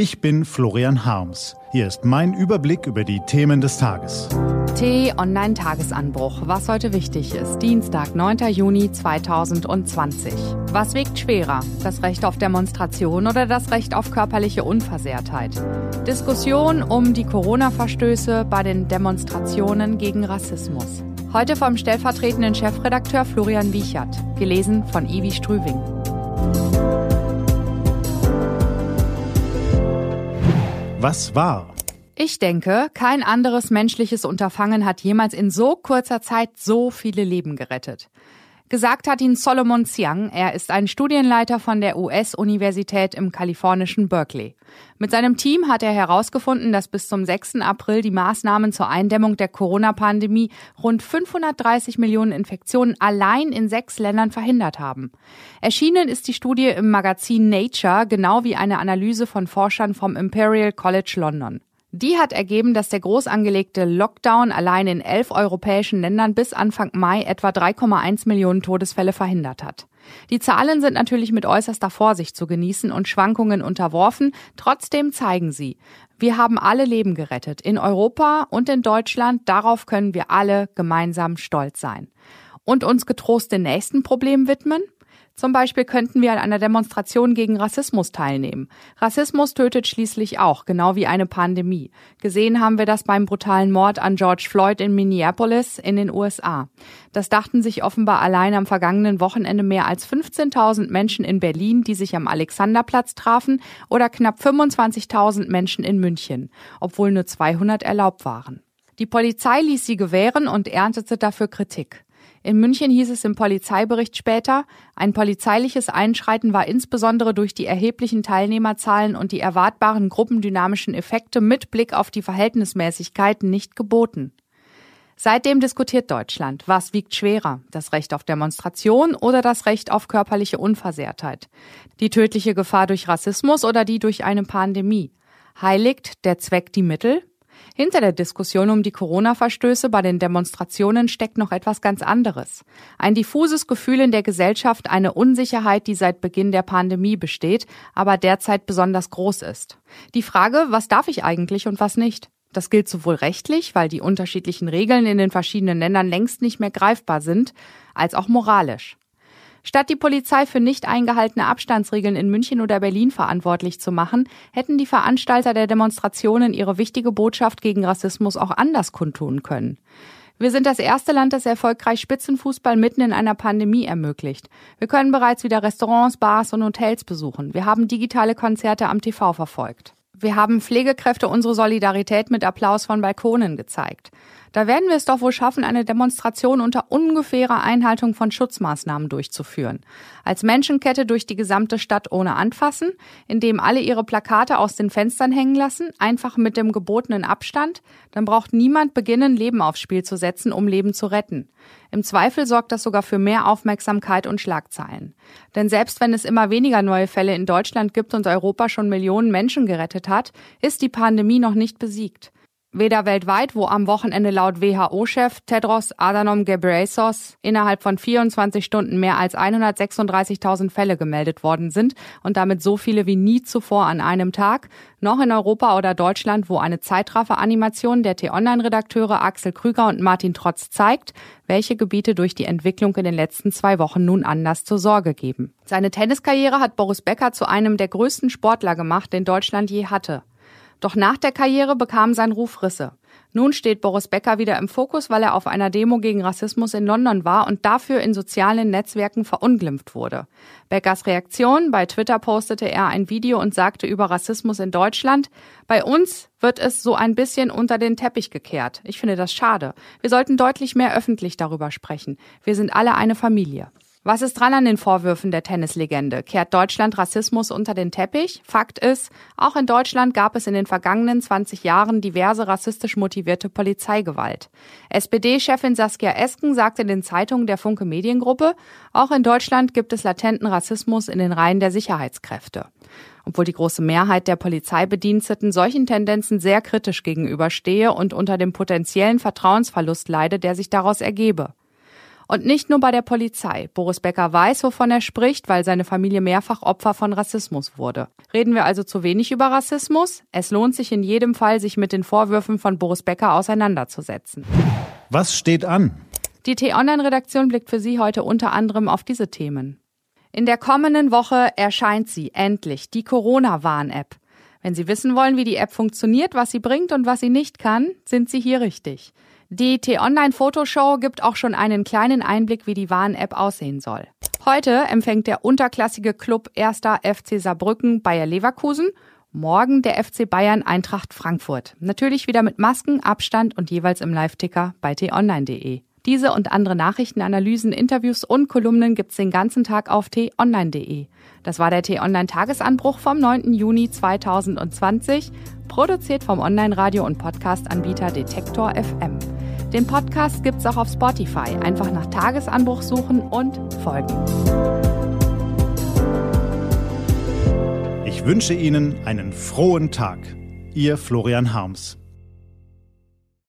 Ich bin Florian Harms. Hier ist mein Überblick über die Themen des Tages. T-Online-Tagesanbruch. Was heute wichtig ist. Dienstag, 9. Juni 2020. Was wiegt schwerer? Das Recht auf Demonstration oder das Recht auf körperliche Unversehrtheit? Diskussion um die Corona-Verstöße bei den Demonstrationen gegen Rassismus. Heute vom stellvertretenden Chefredakteur Florian Wiechert. Gelesen von Ivi Strüving. Was war? Ich denke, kein anderes menschliches Unterfangen hat jemals in so kurzer Zeit so viele Leben gerettet. Gesagt hat ihn Solomon Xiang. Er ist ein Studienleiter von der US-Universität im kalifornischen Berkeley. Mit seinem Team hat er herausgefunden, dass bis zum 6. April die Maßnahmen zur Eindämmung der Corona-Pandemie rund 530 Millionen Infektionen allein in sechs Ländern verhindert haben. Erschienen ist die Studie im Magazin Nature, genau wie eine Analyse von Forschern vom Imperial College London. Die hat ergeben, dass der groß angelegte Lockdown allein in elf europäischen Ländern bis Anfang Mai etwa 3,1 Millionen Todesfälle verhindert hat. Die Zahlen sind natürlich mit äußerster Vorsicht zu genießen und Schwankungen unterworfen. Trotzdem zeigen sie, wir haben alle Leben gerettet. In Europa und in Deutschland. Darauf können wir alle gemeinsam stolz sein. Und uns getrost den nächsten Problemen widmen? Zum Beispiel könnten wir an einer Demonstration gegen Rassismus teilnehmen. Rassismus tötet schließlich auch, genau wie eine Pandemie. Gesehen haben wir das beim brutalen Mord an George Floyd in Minneapolis in den USA. Das dachten sich offenbar allein am vergangenen Wochenende mehr als 15.000 Menschen in Berlin, die sich am Alexanderplatz trafen, oder knapp 25.000 Menschen in München, obwohl nur 200 erlaubt waren. Die Polizei ließ sie gewähren und erntete dafür Kritik. In München hieß es im Polizeibericht später, ein polizeiliches Einschreiten war insbesondere durch die erheblichen Teilnehmerzahlen und die erwartbaren gruppendynamischen Effekte mit Blick auf die Verhältnismäßigkeit nicht geboten. Seitdem diskutiert Deutschland, was wiegt schwerer, das Recht auf Demonstration oder das Recht auf körperliche Unversehrtheit, die tödliche Gefahr durch Rassismus oder die durch eine Pandemie. Heiligt der Zweck die Mittel? Hinter der Diskussion um die Corona-Verstöße bei den Demonstrationen steckt noch etwas ganz anderes. Ein diffuses Gefühl in der Gesellschaft, eine Unsicherheit, die seit Beginn der Pandemie besteht, aber derzeit besonders groß ist. Die Frage, was darf ich eigentlich und was nicht? Das gilt sowohl rechtlich, weil die unterschiedlichen Regeln in den verschiedenen Ländern längst nicht mehr greifbar sind, als auch moralisch. Statt die Polizei für nicht eingehaltene Abstandsregeln in München oder Berlin verantwortlich zu machen, hätten die Veranstalter der Demonstrationen ihre wichtige Botschaft gegen Rassismus auch anders kundtun können. Wir sind das erste Land, das erfolgreich Spitzenfußball mitten in einer Pandemie ermöglicht. Wir können bereits wieder Restaurants, Bars und Hotels besuchen. Wir haben digitale Konzerte am TV verfolgt. Wir haben Pflegekräfte unsere Solidarität mit Applaus von Balkonen gezeigt. Da werden wir es doch wohl schaffen, eine Demonstration unter ungefährer Einhaltung von Schutzmaßnahmen durchzuführen. Als Menschenkette durch die gesamte Stadt ohne Anfassen, indem alle ihre Plakate aus den Fenstern hängen lassen, einfach mit dem gebotenen Abstand, dann braucht niemand beginnen, Leben aufs Spiel zu setzen, um Leben zu retten. Im Zweifel sorgt das sogar für mehr Aufmerksamkeit und Schlagzeilen. Denn selbst wenn es immer weniger neue Fälle in Deutschland gibt und Europa schon Millionen Menschen gerettet hat, ist die Pandemie noch nicht besiegt. Weder weltweit, wo am Wochenende laut WHO-Chef Tedros Adhanom Ghebreyesus innerhalb von 24 Stunden mehr als 136.000 Fälle gemeldet worden sind und damit so viele wie nie zuvor an einem Tag, noch in Europa oder Deutschland, wo eine Zeitraffer-Animation der T-Online-Redakteure Axel Krüger und Martin Trotz zeigt, welche Gebiete durch die Entwicklung in den letzten zwei Wochen nun Anlass zur Sorge geben. Seine Tenniskarriere hat Boris Becker zu einem der größten Sportler gemacht, den Deutschland je hatte. Doch nach der Karriere bekam sein Ruf Risse. Nun steht Boris Becker wieder im Fokus, weil er auf einer Demo gegen Rassismus in London war und dafür in sozialen Netzwerken verunglimpft wurde. Beckers Reaktion, bei Twitter postete er ein Video und sagte über Rassismus in Deutschland, bei uns wird es so ein bisschen unter den Teppich gekehrt. Ich finde das schade. Wir sollten deutlich mehr öffentlich darüber sprechen. Wir sind alle eine Familie. Was ist dran an den Vorwürfen der Tennislegende? Kehrt Deutschland Rassismus unter den Teppich? Fakt ist, auch in Deutschland gab es in den vergangenen 20 Jahren diverse rassistisch motivierte Polizeigewalt. SPD-Chefin Saskia Esken sagte in den Zeitungen der Funke Mediengruppe, auch in Deutschland gibt es latenten Rassismus in den Reihen der Sicherheitskräfte. Obwohl die große Mehrheit der Polizeibediensteten solchen Tendenzen sehr kritisch gegenüberstehe und unter dem potenziellen Vertrauensverlust leide, der sich daraus ergebe. Und nicht nur bei der Polizei. Boris Becker weiß, wovon er spricht, weil seine Familie mehrfach Opfer von Rassismus wurde. Reden wir also zu wenig über Rassismus? Es lohnt sich in jedem Fall, sich mit den Vorwürfen von Boris Becker auseinanderzusetzen. Was steht an? Die T-Online-Redaktion blickt für Sie heute unter anderem auf diese Themen. In der kommenden Woche erscheint sie endlich, die Corona-Warn-App. Wenn Sie wissen wollen, wie die App funktioniert, was sie bringt und was sie nicht kann, sind Sie hier richtig. Die T-Online-Fotoshow gibt auch schon einen kleinen Einblick, wie die Warn-App aussehen soll. Heute empfängt der unterklassige Club 1. FC Saarbrücken Bayer Leverkusen, morgen der FC Bayern Eintracht Frankfurt. Natürlich wieder mit Masken, Abstand und jeweils im Live-Ticker bei t-online.de. Diese und andere Nachrichten, Analysen, Interviews und Kolumnen gibt's den ganzen Tag auf t-online.de. Das war der T-Online-Tagesanbruch vom 9. Juni 2020, produziert vom Online-Radio- und Podcast-Anbieter Detektor FM. Den Podcast gibt's auch auf Spotify. Einfach nach Tagesanbruch suchen und folgen. Ich wünsche Ihnen einen frohen Tag. Ihr Florian Harms.